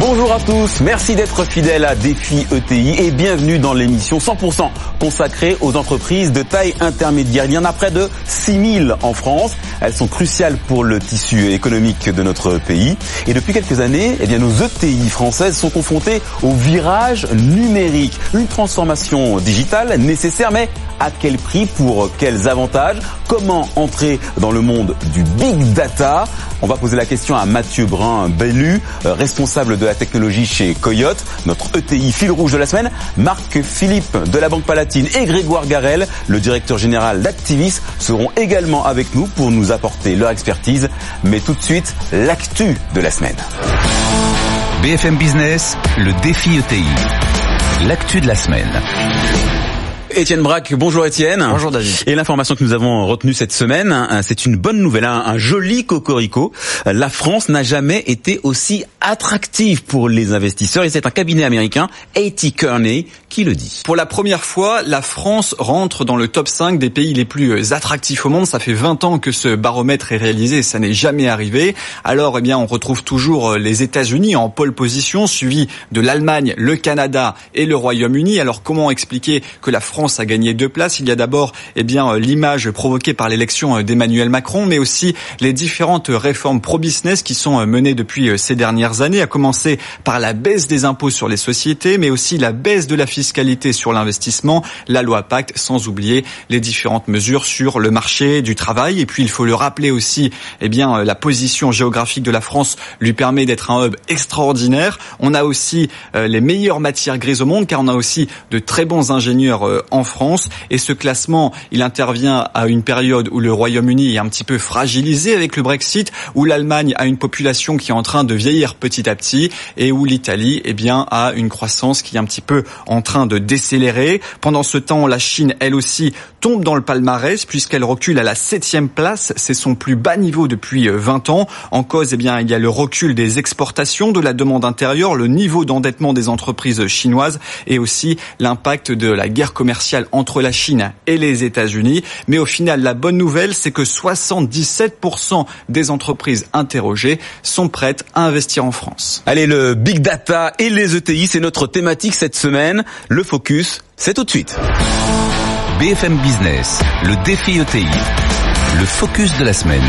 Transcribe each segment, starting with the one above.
Bonjour à tous, merci d'être fidèles à Défi ETI et bienvenue dans l'émission 100% consacrée aux entreprises de taille intermédiaire. Il y en a près de 6000 en France. Elles sont cruciales pour le tissu économique de notre pays. Et depuis quelques années, eh bien, nos ETI françaises sont confrontées au virage numérique. Une transformation digitale nécessaire, mais à quel prix Pour quels avantages Comment entrer dans le monde du big data On va poser la question à Mathieu Brun-Bellu, responsable de la technologie chez Coyote, notre ETI fil rouge de la semaine, Marc Philippe de la Banque Palatine et Grégoire Garel, le directeur général d'Activis, seront également avec nous pour nous apporter leur expertise. Mais tout de suite, l'actu de la semaine. BFM Business, le défi ETI. L'actu de la semaine. Étienne Braque, bonjour Étienne. Bonjour David. Et l'information que nous avons retenue cette semaine, hein, c'est une bonne nouvelle, un, un joli cocorico. La France n'a jamais été aussi attractive pour les investisseurs et c'est un cabinet américain, A.T. Kearney, qui le dit. Pour la première fois, la France rentre dans le top 5 des pays les plus attractifs au monde. Ça fait 20 ans que ce baromètre est réalisé et ça n'est jamais arrivé. Alors, eh bien, on retrouve toujours les États-Unis en pole position, suivi de l'Allemagne, le Canada et le Royaume-Uni. Alors, comment expliquer que la France a gagné deux places. Il y a d'abord eh bien l'image provoquée par l'élection d'Emmanuel Macron, mais aussi les différentes réformes pro-business qui sont menées depuis ces dernières années, à commencer par la baisse des impôts sur les sociétés, mais aussi la baisse de la fiscalité sur l'investissement, la loi Pacte, sans oublier les différentes mesures sur le marché du travail. Et puis il faut le rappeler aussi, eh bien la position géographique de la France lui permet d'être un hub extraordinaire. On a aussi les meilleures matières grises au monde, car on a aussi de très bons ingénieurs en France. Et ce classement, il intervient à une période où le Royaume-Uni est un petit peu fragilisé avec le Brexit, où l'Allemagne a une population qui est en train de vieillir petit à petit et où l'Italie, eh bien, a une croissance qui est un petit peu en train de décélérer. Pendant ce temps, la Chine, elle aussi, tombe dans le palmarès puisqu'elle recule à la septième place. C'est son plus bas niveau depuis 20 ans. En cause, eh bien, il y a le recul des exportations, de la demande intérieure, le niveau d'endettement des entreprises chinoises et aussi l'impact de la guerre commerciale entre la Chine et les États-Unis. Mais au final, la bonne nouvelle, c'est que 77% des entreprises interrogées sont prêtes à investir en France. Allez, le big data et les ETI, c'est notre thématique cette semaine. Le focus, c'est tout de suite. BFM Business, le défi ETI, le focus de la semaine.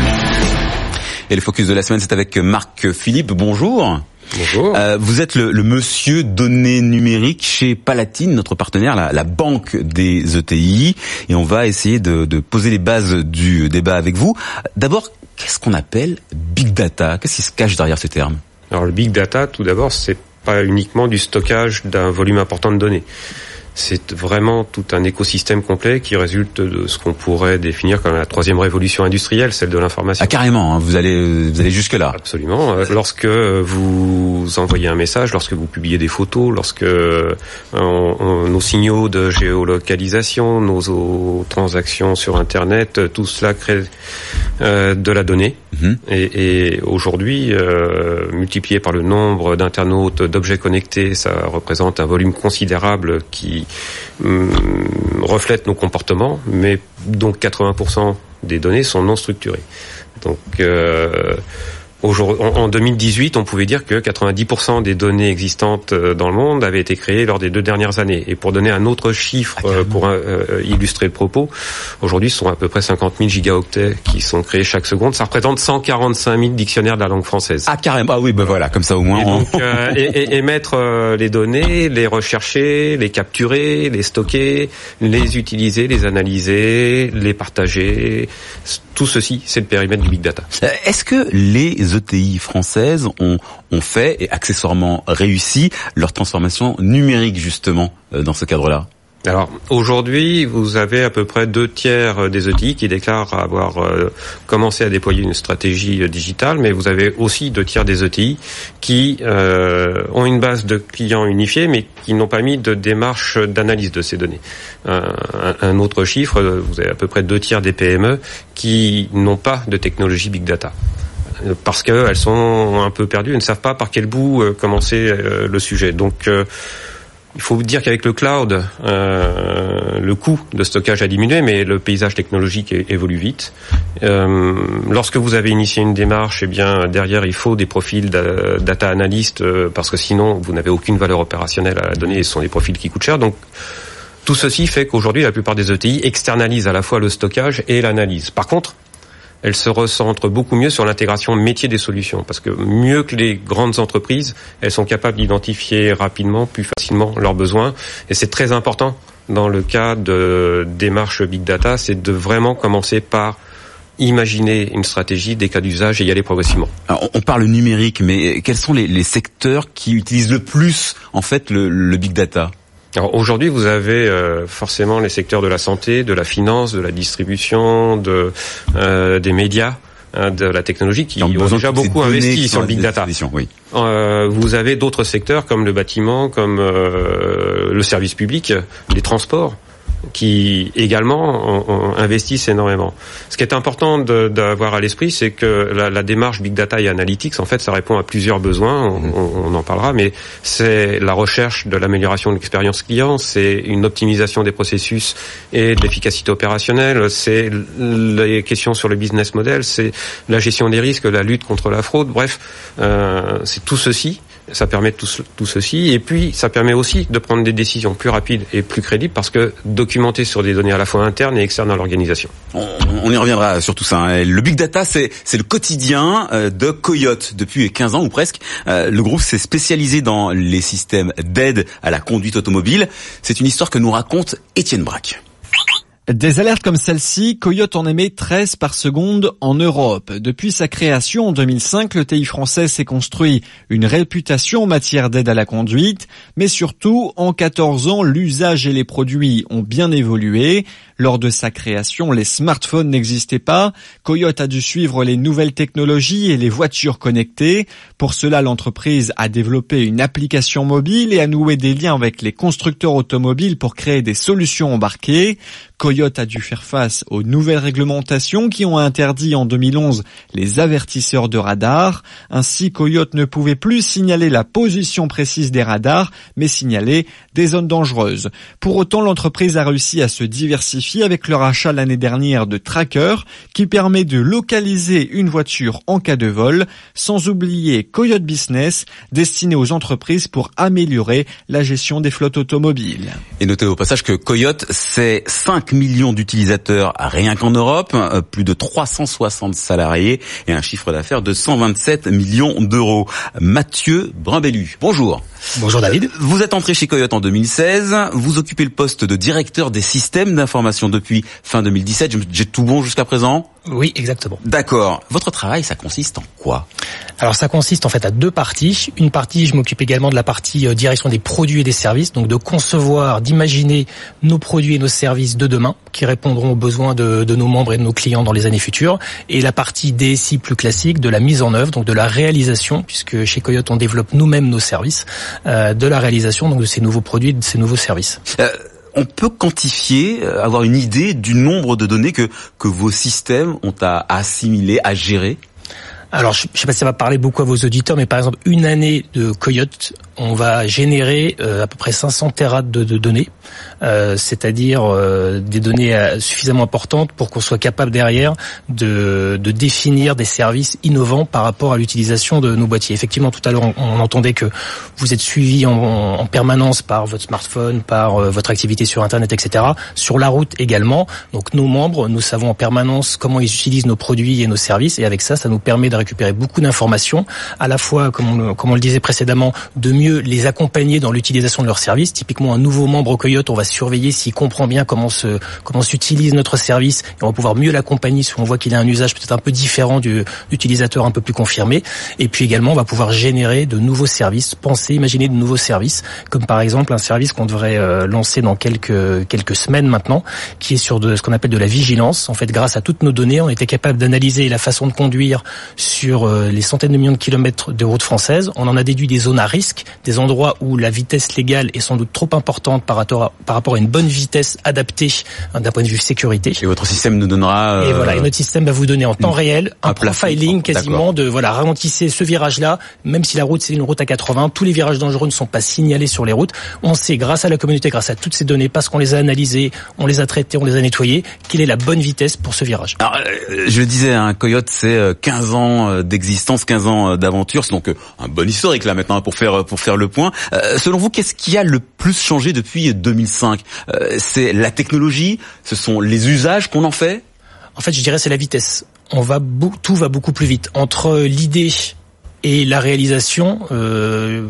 Et le focus de la semaine, c'est avec Marc Philippe. Bonjour. Bonjour. Euh, vous êtes le, le, monsieur données numériques chez Palatine, notre partenaire, la, la, banque des ETI, et on va essayer de, de, poser les bases du débat avec vous. D'abord, qu'est-ce qu'on appelle big data? Qu'est-ce qui se cache derrière ce terme? Alors le big data, tout d'abord, c'est pas uniquement du stockage d'un volume important de données. C'est vraiment tout un écosystème complet qui résulte de ce qu'on pourrait définir comme la troisième révolution industrielle, celle de l'information. Ah carrément, hein, vous allez vous allez jusque là. Absolument. Lorsque vous envoyez un message, lorsque vous publiez des photos, lorsque on, on, nos signaux de géolocalisation, nos transactions sur Internet, tout cela crée euh, de la donnée. Mhm. Et, et aujourd'hui, euh, multiplié par le nombre d'internautes, d'objets connectés, ça représente un volume considérable qui hum, reflète nos comportements, mais dont 80% des données sont non structurées. Donc euh, en 2018, on pouvait dire que 90% des données existantes dans le monde avaient été créées lors des deux dernières années. Et pour donner un autre chiffre Ah, pour euh, illustrer le propos, aujourd'hui, ce sont à peu près 50 000 gigaoctets qui sont créés chaque seconde. Ça représente 145 000 dictionnaires de la langue française. Ah carrément. Ah oui, ben voilà, comme ça au moins. Et, donc, euh, et, et, et mettre euh, les données, les rechercher, les capturer, les stocker, les utiliser, les analyser, les partager tout ceci, c'est le périmètre du big data. Est-ce que les ETI françaises ont, ont fait et accessoirement réussi leur transformation numérique justement dans ce cadre-là? Alors aujourd'hui, vous avez à peu près deux tiers des ETI qui déclarent avoir euh, commencé à déployer une stratégie euh, digitale, mais vous avez aussi deux tiers des ETI qui euh, ont une base de clients unifiée, mais qui n'ont pas mis de démarche d'analyse de ces données. un, autre chiffre, vous avez à peu près deux tiers des PME qui n'ont pas de technologie big data parce qu'elles sont un peu perdues, elles ne savent pas par quel bout commencer le sujet. Donc il faut dire qu'avec le cloud, euh, le coût de stockage a diminué, mais le paysage technologique évolue vite. Euh, lorsque vous avez initié une démarche, eh bien derrière il faut des profils data analystes euh, parce que sinon vous n'avez aucune valeur opérationnelle à la donner et ce sont des profils qui coûtent cher. Donc tout ceci fait qu'aujourd'hui la plupart des ETI externalisent à la fois le stockage et l'analyse. Par contre, elle se recentre beaucoup mieux sur l'intégration métier des solutions. Parce que mieux que les grandes entreprises, elles sont capables d'identifier rapidement, plus facilement leurs besoins. Et c'est très important dans le cas de démarche big data, c'est de vraiment commencer par imaginer une stratégie, des cas d'usage et y aller progressivement. on parle numérique, mais quels sont les, secteurs qui utilisent le plus en fait le big data? Alors aujourd'hui, vous avez euh, forcément les secteurs de la santé, de la finance, de la distribution, de euh, des médias, hein, de la technologie qui ont déjà beaucoup investi sur le big data. Oui. Euh, vous avez d'autres secteurs comme le bâtiment, comme le service public, les transports qui également investissent énormément. Ce qui est important d'avoir à l'esprit, c'est que la, la, démarche Big Data et Analytics, en fait, ça répond à plusieurs besoins, on, mm-hmm. on en parlera, mais c'est la recherche de l'amélioration de l'expérience client, c'est une optimisation des processus et de l'efficacité opérationnelle, c'est les questions sur le business model, c'est la gestion des risques, la lutte contre la fraude, bref, euh, c'est tout ceci ça permet tout, tout, ceci. Et puis, ça permet aussi de prendre des décisions plus rapides et plus crédibles parce que documentées sur des données à la fois internes et externes à l'organisation. On, y reviendra sur tout ça. Hein. Le big data, c'est le quotidien euh, de Coyote depuis 15 ans ou presque. Euh, le groupe s'est spécialisé dans les systèmes d'aide à la conduite automobile. C'est une histoire que nous raconte Étienne Braque. Des alertes comme celle-ci, Coyote en émet 13 par seconde en Europe. Depuis sa création en 2005, le TI français s'est construit une réputation en matière d'aide à la conduite, mais surtout, en 14 ans, l'usage et les produits ont bien évolué. Lors de sa création, les smartphones n'existaient pas. Coyote a dû suivre les nouvelles technologies et les voitures connectées. Pour cela, l'entreprise a développé une application mobile et a noué des liens avec les constructeurs automobiles pour créer des solutions embarquées. Coyote a dû faire face aux nouvelles réglementations qui ont interdit en 2011 les avertisseurs de radar. Ainsi, Coyote ne pouvait plus signaler la position précise des radars, mais signaler des zones dangereuses. Pour autant, l'entreprise a réussi à se diversifier avec leur achat l'année dernière de Tracker, qui permet de localiser une voiture en cas de vol, sans oublier Coyote Business, destiné aux entreprises pour améliorer la gestion des flottes automobiles. Et notez au passage que Coyote, c'est 5 millions d'utilisateurs rien qu'en Europe, euh, plus de 360 salariés et un chiffre d'affaires de 127 millions d'euros. Mathieu Brimbellu, bonjour. Bonjour David. Euh, vous êtes entré chez Coyote en 2016, vous occupez le poste de directeur des systèmes d'information depuis fin 2017. J'ai tout bon jusqu'à présent Oui, exactement. D'accord. Votre travail, ça consiste en quoi? Alors ça consiste en fait à deux parties. Une partie, je m'occupe également de la partie euh, direction des produits et des services, donc de concevoir, d'imaginer nos produits et nos services de demain qui répondront aux besoins de, de nos membres et de nos clients dans les années futures. Et la partie DSI plus classique de la mise en œuvre, donc de la réalisation, puisque chez Coyote on développe nous-mêmes nos services. Euh, de la réalisation donc de ces nouveaux produits, de ces nouveaux services. Euh, on peut quantifier, euh, avoir une idée du nombre de données que, que vos systèmes ont à assimiler, à gérer? Alors, je ne sais pas si ça va parler beaucoup à vos auditeurs, mais par exemple, une année de Coyote, on va générer à peu près 500 terats de, données, euh, c'est-à-dire euh, des données euh, suffisamment importantes pour qu'on soit capable derrière de, de, définir des services innovants par rapport à l'utilisation de nos boîtiers. Effectivement, tout à l'heure, on, entendait que vous êtes suivi en, en, permanence par votre smartphone, par votre activité sur Internet, etc. Sur la route également. Donc, nos membres, nous savons en permanence comment ils utilisent nos produits et nos services, et avec ça, ça nous permet de récupérer beaucoup d'informations, à la fois, comme on, comme on le disait précédemment, de mieux les accompagner dans l'utilisation de leurs services. Typiquement, un nouveau membre Coyote, on va surveiller s'il comprend bien comment se comment s'utilise notre service et on va pouvoir mieux l'accompagner si on voit qu'il a un usage peut-être un peu différent du utilisateur un peu plus confirmé. Et puis également, on va pouvoir générer de nouveaux services, penser, imaginer de nouveaux services, comme par exemple un service qu'on devrait euh, lancer dans quelques quelques semaines maintenant, qui est sur de ce qu'on appelle de la vigilance. En fait, grâce à toutes nos données, on était capable d'analyser la façon de conduire sur euh, les centaines de millions de kilomètres de routes françaises. On en a déduit des zones à risque, des endroits où la vitesse légale est sans doute trop importante par rapport à, par rapport à une bonne vitesse adaptée hein, d'un point de vue sécurité. Et votre système nous donnera. Et voilà, et notre système va vous donner en temps réel un, un profiling quasiment de voilà ralentissez ce virage-là, même si la route c'est une route à 80, tous les virages dangereux ne sont pas signalés sur les routes. On sait grâce à la communauté, grâce à toutes ces données, parce qu'on les a analysées, on les a traitées, on les a nettoyées, quelle est la bonne vitesse pour ce virage. Alors, euh, je le disais, un Coyote c'est 15 euh, ans euh, d'existence, 15 ans d'aventure, c'est donc un bon historique là maintenant pour faire pour faire le point. selon vous, qu'est-ce qui a le plus changé depuis 2005 C'est la technologie, ce sont les usages qu'on en fait? En fait, je dirais c'est la vitesse. On va tout va beaucoup plus vite entre l'idée et la réalisation, euh,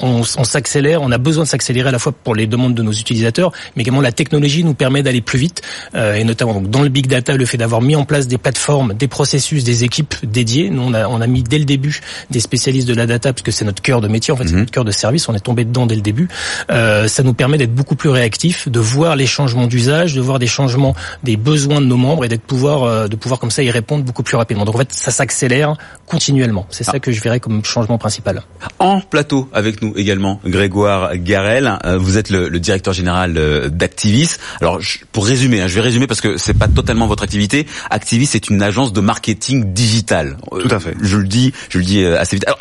on, on s'accélère, on a besoin de s'accélérer à la fois pour les demandes de nos utilisateurs, mais également la technologie nous permet d'aller plus vite, euh, et notamment donc, dans le big data, le fait d'avoir mis en place des plateformes, des processus, des équipes dédiées. Nous, on a, on a mis dès le début des spécialistes de la data, puisque c'est notre cœur de métier, en fait, c'est mhm. notre cœur de service, on est tombé dedans dès le début. Euh, ça nous permet d'être beaucoup plus réactifs, de voir les changements d'usage, de voir des changements des besoins de nos membres et d'être pouvoir, euh, de pouvoir comme ça y répondre beaucoup plus rapidement. Donc en fait, ça s'accélère continuellement. C'est ça ah. que je vais comme changement principal. En plateau avec nous également Grégoire Garel, euh, vous êtes le, directeur général euh, d'Activis. Alors pour résumer, hein, je vais résumer parce que c'est pas totalement votre activité. Activis est une agence de marketing digital. Tout à fait. Je le dis, je le dis assez vite. Alors,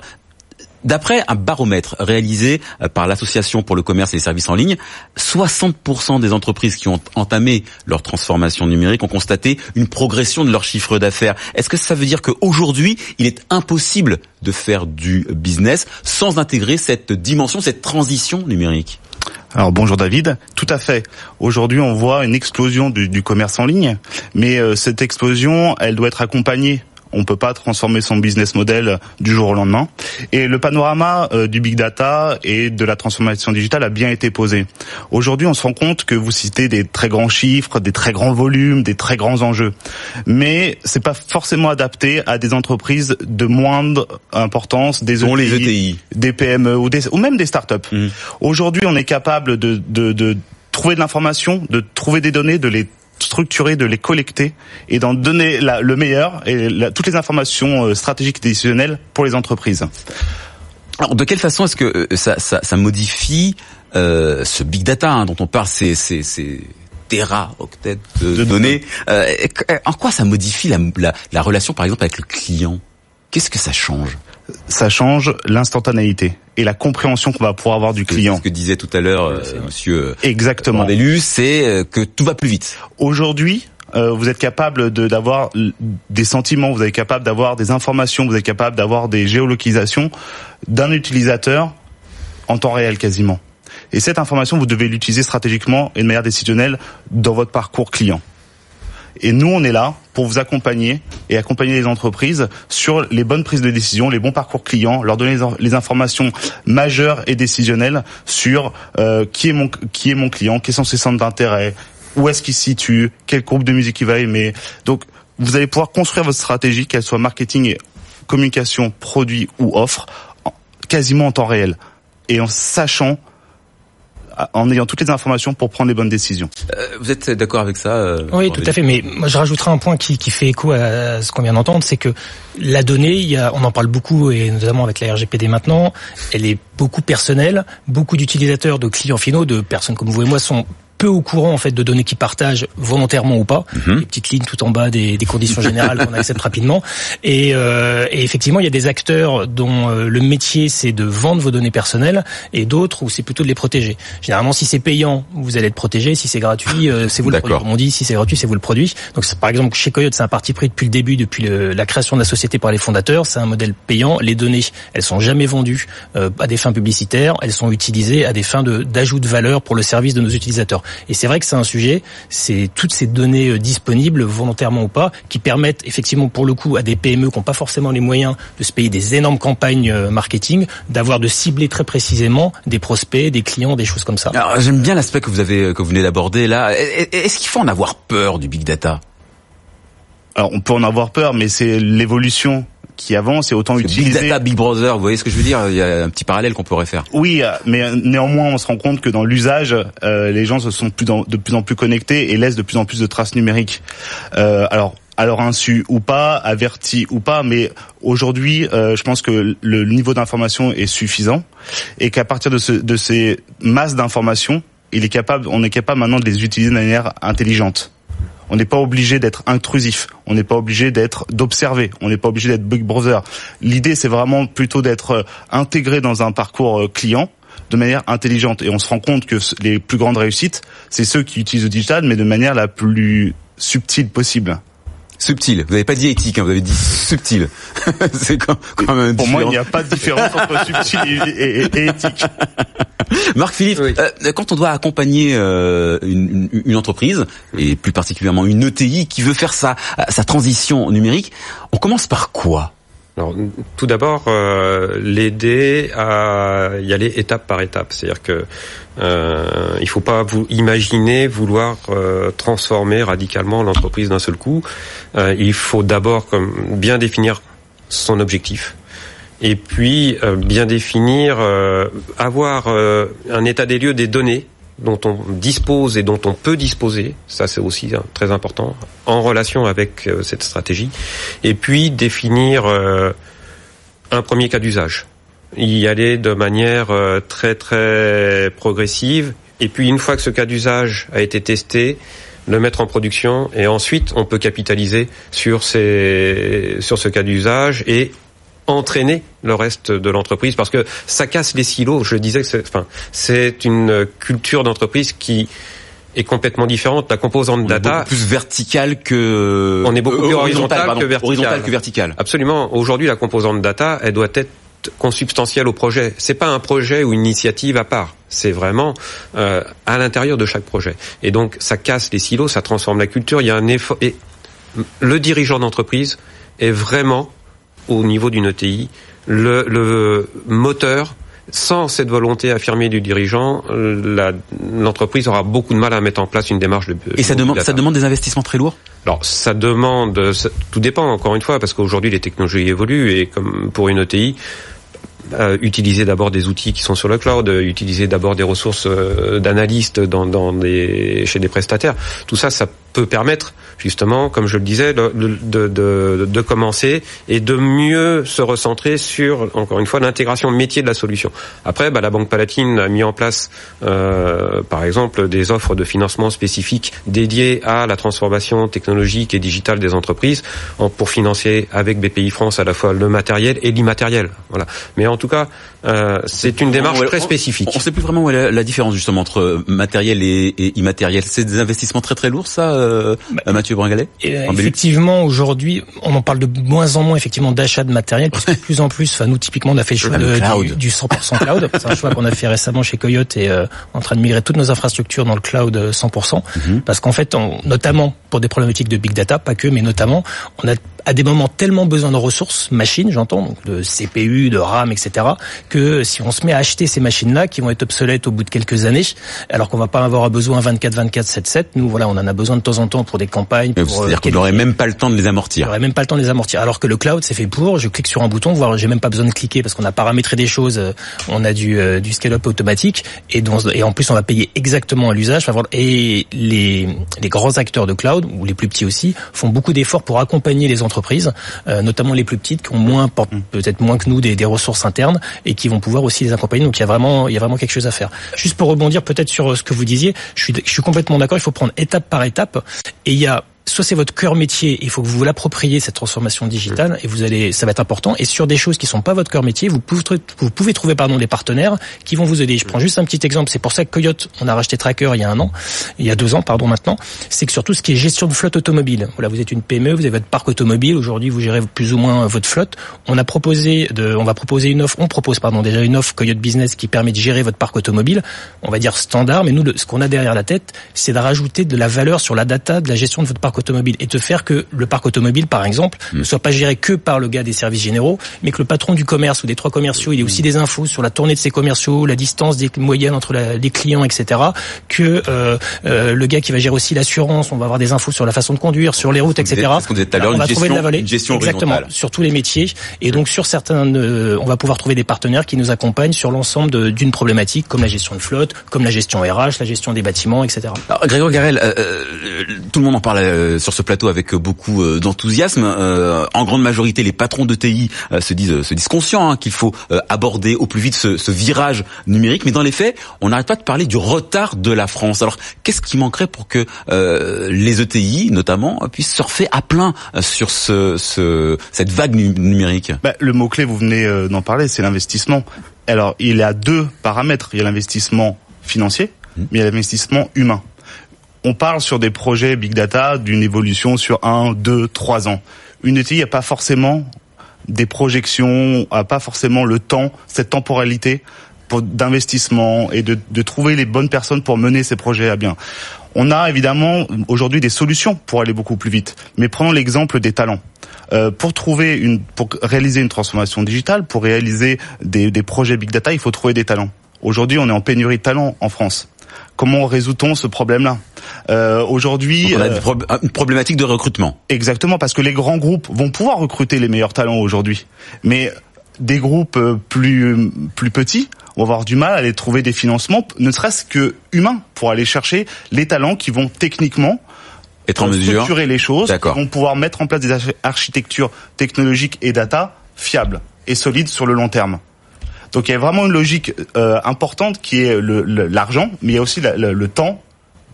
D'après un baromètre réalisé euh, par l'Association pour le commerce et les services en ligne, 60% des entreprises qui ont entamé leur transformation numérique ont constaté une progression de leur chiffre d'affaires. Est-ce que ça veut dire qu'aujourd'hui, il est impossible de faire du business sans intégrer cette dimension, cette transition numérique? Alors bonjour David, tout à fait. Aujourd'hui on voit une explosion du, commerce en ligne, mais euh, cette explosion elle doit être accompagnée on peut pas transformer son business model du jour au lendemain. Et le panorama euh, du big data et de la transformation digitale a bien été posé. Aujourd'hui, on se rend compte que vous citez des très grands chiffres, des très grands volumes, des très grands enjeux, mais c'est pas forcément adapté à des entreprises de moindre importance, des ETI, les ETI, des PME ou, des, ou même des startups. Mmh. Aujourd'hui, on est capable de, de, de trouver de l'information, de trouver des données, de les structurer, de les collecter et d'en donner la, le meilleur et la, toutes les informations euh, stratégiques et décisionnelles pour les entreprises. Alors, de quelle façon est-ce que euh, ça, ça, ça modifie euh, ce big data hein, dont on parle, ces, ces, ces octets de, données. euh, En quoi ça modifie la, la, la relation, par exemple, avec le client? Qu'est-ce que ça change? Ça change l'instantanéité et la compréhension qu'on va pouvoir avoir du client. Ce que disait tout à l'heure euh, Monsieur euh, Exactement. Mandelu, c'est euh, que tout va plus vite. Aujourd'hui, vous êtes capable d'avoir des sentiments, vous êtes capable d'avoir des informations, vous êtes capable d'avoir des géolocalisations d'un utilisateur en temps réel quasiment. Et cette information, vous devez l'utiliser stratégiquement et de manière décisionnelle dans votre parcours client. Et nous, on est là pour vous accompagner et accompagner les entreprises sur les bonnes prises de décision, les bons parcours clients, leur donner les informations majeures et décisionnelles sur euh, qui est mon qui est mon client, quels sont ses centres d'intérêt, où est-ce qu'il se situe, quel groupe de musique il va aimer. Donc, vous allez pouvoir construire votre stratégie, qu'elle soit marketing et communication, produit ou offre, quasiment en temps réel et en sachant en ayant toutes les informations pour prendre les bonnes décisions. Euh, vous êtes d'accord avec ça euh, Oui, tout à fait. Mais moi, je rajouterai un point qui, qui fait écho à ce qu'on vient d'entendre, c'est que la donnée, il y a, on en parle beaucoup et notamment avec la RGPD maintenant, elle est beaucoup personnelle. Beaucoup d'utilisateurs, de clients finaux, de personnes comme vous et moi sont peu au courant en fait de données qu'ils partagent volontairement ou pas. Mhm. Les petites lignes tout en bas des, des conditions générales qu'on accepte rapidement. Et, euh, et, effectivement, il y a des acteurs dont euh, le métier c'est de vendre vos données personnelles et d'autres où c'est plutôt de les protéger. Généralement, si c'est payant, vous allez être protégé. Si c'est gratuit, euh, c'est vous le produit. Comme on dit, si c'est gratuit, c'est vous le produit. Donc, par exemple, chez Coyote, c'est un parti pris depuis le début, depuis le, la création de la société par les fondateurs. C'est un modèle payant. Les données, elles sont jamais vendues euh, à des fins publicitaires. Elles sont utilisées à des fins d'ajout de, de valeur pour le service de nos utilisateurs. Et c'est vrai que c'est un sujet, c'est toutes ces données disponibles volontairement ou pas, qui permettent effectivement pour le coup à des PME qui n'ont pas forcément les moyens de se payer des énormes campagnes marketing, d'avoir de cibler très précisément des prospects, des clients, des choses comme ça. J'aime bien l'aspect que vous avez que vous venez d'aborder là. Est-ce qu'il faut en avoir peur du big data? Alors on peut en avoir peur, mais c'est l'évolution qui avance et autant utiliser. Big Data, Big Brother, vous voyez ce que je veux dire Il y a un petit parallèle qu'on pourrait faire. Oui, mais néanmoins, on se rend compte que dans l'usage, euh, les gens se sont plus de plus en plus connectés et laissent de plus en plus de traces numériques. Euh, alors, à leur insu ou pas, avertis ou pas, mais aujourd'hui, euh, je pense que le niveau d'information est suffisant et qu'à partir de, ce, de ces masses d'informations, il est capable, on est capable maintenant de les utiliser de manière intelligente. On n'est pas obligé d'être intrusif. On n'est pas obligé d'être d'observer. On n'est pas obligé d'être Big Brother. L'idée, c'est vraiment plutôt d'être euh, intégré dans un parcours euh, client de manière intelligente. Et on se rend compte que les plus grandes réussites, c'est ceux qui utilisent le digital, mais de manière la plus subtile possible. Subtil. Vous n'avez pas dit éthique, hein, vous avez dit subtil. c'est quand, même Pour moi, il n'y a pas de différence entre subtil et, éthique. Marc Philippe, euh, quand on doit accompagner euh, une, une, entreprise et plus particulièrement une ETI qui veut faire sa, sa transition numérique, on commence par quoi? Alors, tout d'abord, euh, l'aider à y aller étape par étape. C'est-à-dire que euh, il faut pas vous imaginer vouloir euh, transformer radicalement l'entreprise d'un seul coup. Il faut d'abord bien définir son objectif. Et puis bien définir, avoir un état des lieux des données dont on dispose et dont on peut disposer, ça c'est aussi hein, très important, en relation avec euh, cette stratégie, et puis définir euh, un premier cas d'usage, y aller de manière euh, très très progressive, et puis une fois que ce cas d'usage a été testé, le mettre en production, et ensuite on peut capitaliser sur, ces, sur ce cas d'usage et entraîner le reste de l'entreprise parce que ça casse les silos. Je disais que c'est, enfin, c'est une culture d'entreprise qui est complètement différente. La composante on data est beaucoup plus verticale que on est beaucoup plus horizontal, que vertical. Horizontal que vertical. Absolument. Aujourd'hui, la composante data, elle doit être consubstantielle au projet. C'est pas un projet ou une initiative à part. C'est vraiment euh, à l'intérieur de chaque projet. Et donc, ça casse les silos, ça transforme la culture. Il y a un effort. Et le dirigeant d'entreprise est vraiment au niveau d'une ETI, le, le moteur sans cette volonté affirmée du dirigeant, l'entreprise aura beaucoup de mal à mettre en place une démarche de. Et ça demande, ça demande des investissements très lourds? Alors ça demande, tout dépend encore une fois parce qu'aujourd'hui les technologies évoluent et comme pour une ETI, euh, utiliser d'abord des outils qui sont sur le cloud, utiliser d'abord des ressources euh, d'analystes dans, dans des, chez des prestataires. Tout ça, ça peut permettre justement, comme je le disais, de, de, de, de, commencer et de mieux se recentrer sur, encore une fois, l'intégration métier de la solution. Après, bah, la Banque Palatine a mis en place, euh, par exemple, des offres de financement spécifiques dédiées à la transformation technologique et digitale des entreprises pour financer avec BPI France à la fois le matériel et l'immatériel. Voilà. Mais en tout cas, euh, c'est une démarche très spécifique. On ne sait plus vraiment où est la, différence justement entre matériel et, et immatériel. C'est des investissements très très lourds, ça, euh, bah, Mathieu Bringalet euh, Effectivement, aujourd'hui, on en parle de moins en moins effectivement d'achat de matériel, parce que de plus en plus, enfin nous typiquement, on a fait le choix de, du, 100% cloud. C'est un choix qu'on a fait récemment chez Coyote et euh, en train de migrer toutes nos infrastructures dans le cloud 100%, mhm. parce qu'en fait, on, notamment pour des problématiques de big data, pas que, mais notamment, on a à des moments tellement besoin de ressources, machines, j'entends, donc de CPU, de RAM, etc., que si on se met à acheter ces machines-là, qui vont être obsolètes au bout de quelques années, alors qu'on va pas avoir besoin 24, 24, 7, 7, nous, voilà, on en a besoin de temps en temps pour des campagnes. C'est-à-dire qu'on n'aurait même pas le temps de les amortir. On n'aurait même pas le temps de les amortir. Alors que le cloud, c'est fait pour, je clique sur un bouton, voire j'ai même pas besoin de cliquer parce qu'on a paramétré des choses, euh, on a du, euh, du scale-up automatique, et, et en plus, on va payer exactement à l'usage. Et les, les grands acteurs de cloud, ou les plus petits aussi, font beaucoup d'efforts pour accompagner les entreprises, euh, notamment les plus petites qui ont moins, mm. peut-être moins que nous, des, des, ressources internes et qui vont pouvoir aussi les accompagner. Donc il y a vraiment, il y a vraiment quelque chose à faire. Juste pour rebondir peut-être sur euh, ce que vous disiez, je suis, je suis complètement d'accord. Il faut prendre étape par étape et il y a soit c'est votre cœur métier, il faut que vous vous l'appropriez cette transformation digitale et vous allez, ça va être important. Et sur des choses qui sont pas votre cœur métier, vous pouvez, vous pouvez trouver pardon des partenaires qui vont vous aider. Je prends juste un petit exemple. C'est pour ça que Coyote, on a racheté Tracker il y a un an, il y a deux ans pardon maintenant. C'est que surtout ce qui est gestion de flotte automobile. Voilà, vous êtes une PME, vous avez votre parc automobile. Aujourd'hui, vous gérez plus ou moins votre flotte. On a proposé de, on va proposer une offre, on propose pardon déjà une offre Coyote Business qui permet de gérer votre parc automobile. On va dire standard, mais nous, ce qu'on a derrière la tête, c'est de rajouter de la valeur sur la data de la gestion de votre parc automobile et de faire que le parc automobile, par exemple, hmm. ne soit pas géré que par le gars des services généraux, mais que le patron du commerce ou des trois commerciaux, il ait aussi hmm. des infos sur la tournée de ses commerciaux, la distance des moyennes entre les clients, etc. Que euh, euh, le gars qui va gérer aussi l'assurance, on va avoir des infos sur la façon de conduire, sur les routes, etc. on va trouver de la vallée, exactement, sur tous les métiers. Et donc sur certains, euh, on va pouvoir trouver des partenaires qui nous accompagnent sur l'ensemble d'une problématique comme la gestion de flotte, comme la gestion RH, la gestion des bâtiments, etc. Alors, Grégoire Garel, tout le monde en parle sur ce plateau avec beaucoup d'enthousiasme. en grande majorité, les patrons de TI se disent se disent conscients hein, qu'il faut aborder au plus vite ce, ce virage numérique. Mais dans les faits, on n'arrête pas de parler du retard de la France. Alors, qu'est-ce qui manquerait pour que euh, les ETI, notamment, puissent surfer à plein sur ce, ce cette vague numérique? Bah, Le mot clé, vous venez euh, d'en parler, c'est l'investissement. Alors, il y a deux paramètres. Il y a l'investissement financier, mmh. mais il y a l'investissement humain. On parle sur des projets big data d'une évolution sur un, deux, trois ans. Une ETI n'a pas forcément des projections, n'a pas forcément le temps, cette temporalité d'investissement et de, trouver les bonnes personnes pour mener ces projets à bien. On a évidemment aujourd'hui des solutions pour aller beaucoup plus vite, mais prenons l'exemple des talents. Euh, pour trouver une, pour réaliser une transformation digitale, pour réaliser des projets big data, il faut trouver des talents. Aujourd'hui, on est en pénurie de talents en France. Comment résout-on ce problème-là euh, Aujourd'hui, on a euh, une problématique de recrutement. Exactement, parce que les grands groupes vont pouvoir recruter les meilleurs talents aujourd'hui, mais des groupes euh, plus plus petits vont avoir du mal à aller trouver des financements, ne serait-ce que humains, pour aller chercher les talents qui vont techniquement être en mesure structurer les choses, vont pouvoir mettre en place des architectures technologiques et data fiables et solides sur le long terme. Donc il y a vraiment une logique euh, importante qui est l'argent, mais il y a aussi le temps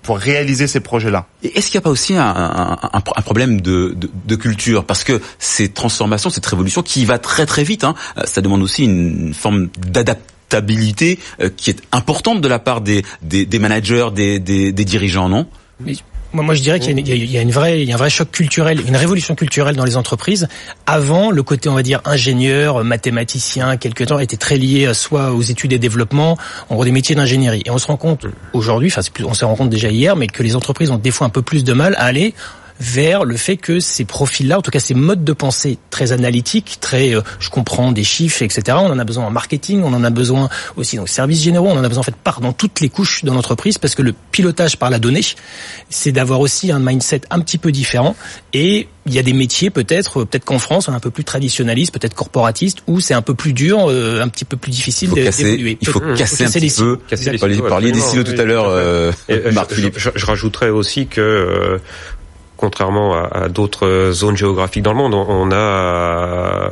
pour réaliser ces projets-là. Est-ce qu'il n'y a pas aussi un, un, un problème de, de, de, culture? Parce que ces transformations, cette révolution qui va très très vite, hein, ça demande aussi une forme d'adaptabilité euh, qui est importante de la part des, des, des managers, des, des, des dirigeants, non? Moi, moi, je dirais qu'il y, a une vraie, il y a un vrai choc culturel, une révolution culturelle dans les entreprises. Avant, le côté, on va dire, ingénieur, mathématicien, quelque temps, était très lié euh, soit aux études et développement, en gros des métiers d'ingénierie. Et on se rend compte aujourd'hui, enfin, on se rend compte déjà hier, mais que les entreprises ont des fois un peu plus de mal à aller vers le fait que ces profils-là, en tout cas ces modes de pensée très analytiques, très, euh, je comprends des chiffres, etc. On en a besoin en marketing, on en a besoin aussi dans les services généraux, on en a besoin en fait par dans toutes les couches de l'entreprise parce que le pilotage par la donnée, c'est d'avoir aussi un mindset un petit peu différent et il y a des métiers peut-être, peut-être qu'en France on est un peu plus traditionnaliste, peut-être corporatiste, où c'est un peu plus dur, euh, un petit peu plus difficile d'évoluer. Il faut casser, un petit peu. Casser les silos. Vous parliez des silos tout à l'heure, euh, Marc Philippe. Je, je, rajouterais aussi que contrairement à, d'autres zones géographiques dans le monde, on, a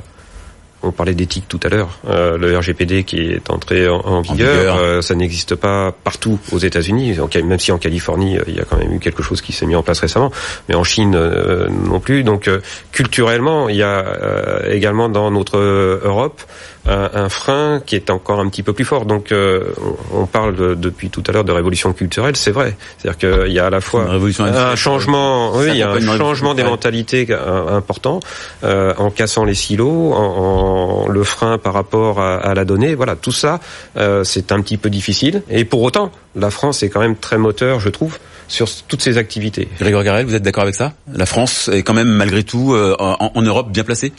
on parlait d'éthique tout à l'heure. Euh, le RGPD qui est entré en, vigueur, euh, ça n'existe pas partout aux États-Unis, même si en Californie euh, il y a quand même eu quelque chose qui s'est mis en place récemment, mais en Chine non plus. Donc culturellement, il y a également dans notre Europe un, un, frein qui est encore un petit peu plus fort. Donc euh, on parle depuis tout à l'heure de révolution culturelle, c'est vrai. C'est-à-dire qu'il y a à la fois un changement, oui, il y a un changement des mentalités euh, important euh, en cassant les silos, en, le frein par rapport à, à, la donnée. Voilà, tout ça, euh, c'est un petit peu difficile. Et pour autant, la France est quand même très moteur, je trouve sur toutes ces activités. Grégoire Garel, vous êtes d'accord avec ça? La France est quand même malgré tout en, en Europe bien placée?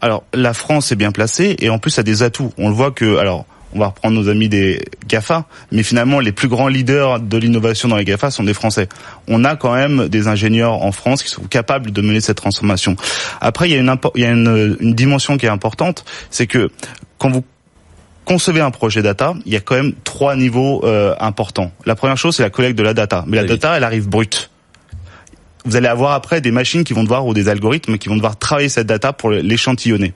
Alors la France est bien placée et en plus a des atouts. On le voit que alors on va reprendre nos amis des GAFA, mais finalement les plus grands leaders de l'innovation dans les GAFA sont des Français. On a quand même des ingénieurs en France qui sont capables de mener cette transformation. Après, il y a une, il y a une, une dimension qui est importante, c'est que quand vous concevez un projet data, il y a quand même trois niveaux euh, importants. La première chose, c'est la collecte de la data, mais la data, elle arrive brute vous allez avoir après des machines qui vont devoir ou des algorithmes qui vont devoir travailler cette data pour l'échantillonner.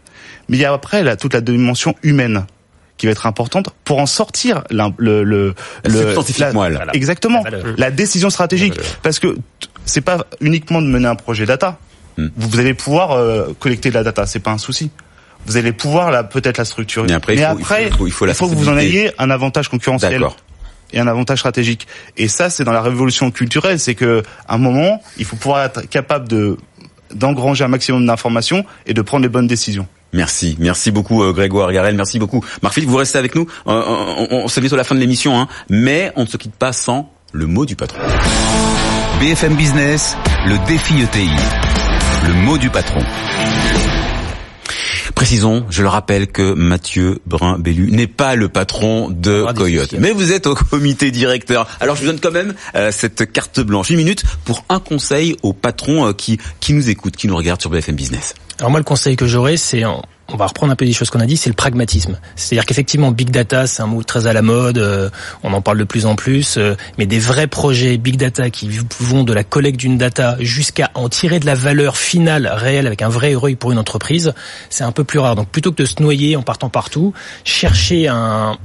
Mais il y a après là, toute la dimension humaine qui va être importante pour en sortir le le, le, la, exactement la décision stratégique parce que c'est pas uniquement de mener un projet data. Hmm. Vous allez pouvoir euh, collecter de la data, c'est pas un souci. Vous allez pouvoir la peut-être la structurer. Mais après, il faut- il faut- il faut- il faut la que vous en ayez un avantage concurrentiel D'accord. Et un avantage stratégique. Et ça, c'est dans la révolution culturelle, c'est que à un moment, il faut pouvoir être capable de d'engranger un maximum d'informations et de prendre les bonnes décisions. Merci, merci beaucoup euh, Grégoire Garel, merci beaucoup. Marc-Philippe, vous restez avec nous. Euh, on, on, on se bientôt à la fin de l'émission, hein, mais on ne se quitte pas sans le mot du patron. BFM Business, le défi ETI. Le mot du patron. Précisons, je le rappelle que Mathieu Brun-Bellu n'est pas le patron de Coyote, mais vous êtes au comité directeur. Alors je vous donne quand même euh, cette carte blanche, une minute pour un conseil aux patrons euh, qui qui nous écoutent, qui nous regardent sur BFM Business. Alors moi, le conseil que j'aurais, c'est, on va reprendre un peu des choses qu'on a dit, c'est le pragmatisme. C'est-à-dire qu'effectivement, big data, c'est un mot très à la mode, euh, on en parle de plus en plus, euh, mais des vrais projets big data qui vont de la collecte d'une data jusqu'à en tirer de la valeur finale réelle avec un vrai ROI pour une entreprise, c'est un peu plus rare. Donc plutôt que de se noyer en partant partout, chercher un,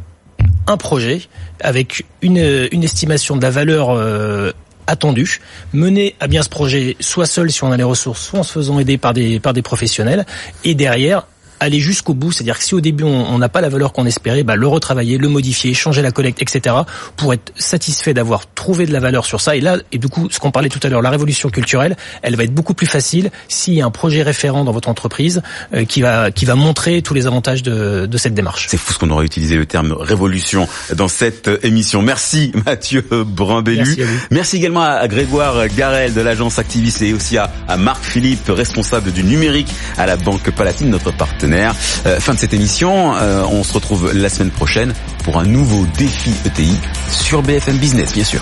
un projet avec une, une estimation de la valeur euh, attendue, mener à bien ce projet soit seul si on a les ressources, soit en se faisant aider par des professionnels, et derrière aller jusqu'au bout, c'est-à-dire que si au début on n'a pas la valeur qu'on espérait, bah, le retravailler, le modifier, changer la collecte, etc., pour être satisfait d'avoir trouvé de la valeur sur ça. Et là, et du coup, ce qu'on parlait tout à l'heure, la révolution culturelle, elle va être beaucoup plus facile s'il y a un projet référent dans votre entreprise euh, qui va qui va montrer tous les avantages de, de cette démarche. C'est fou ce qu'on aurait utilisé le terme révolution dans cette euh, émission. Merci Mathieu Brun-Bellu. Merci également à Grégoire Garel de l'agence Activis et aussi à, à Marc Philippe, responsable du numérique à la Banque Palatine, notre partenaire. Euh, fin de cette émission, euh, on se retrouve la semaine prochaine pour un nouveau défi ETI sur BFM Business, bien sûr.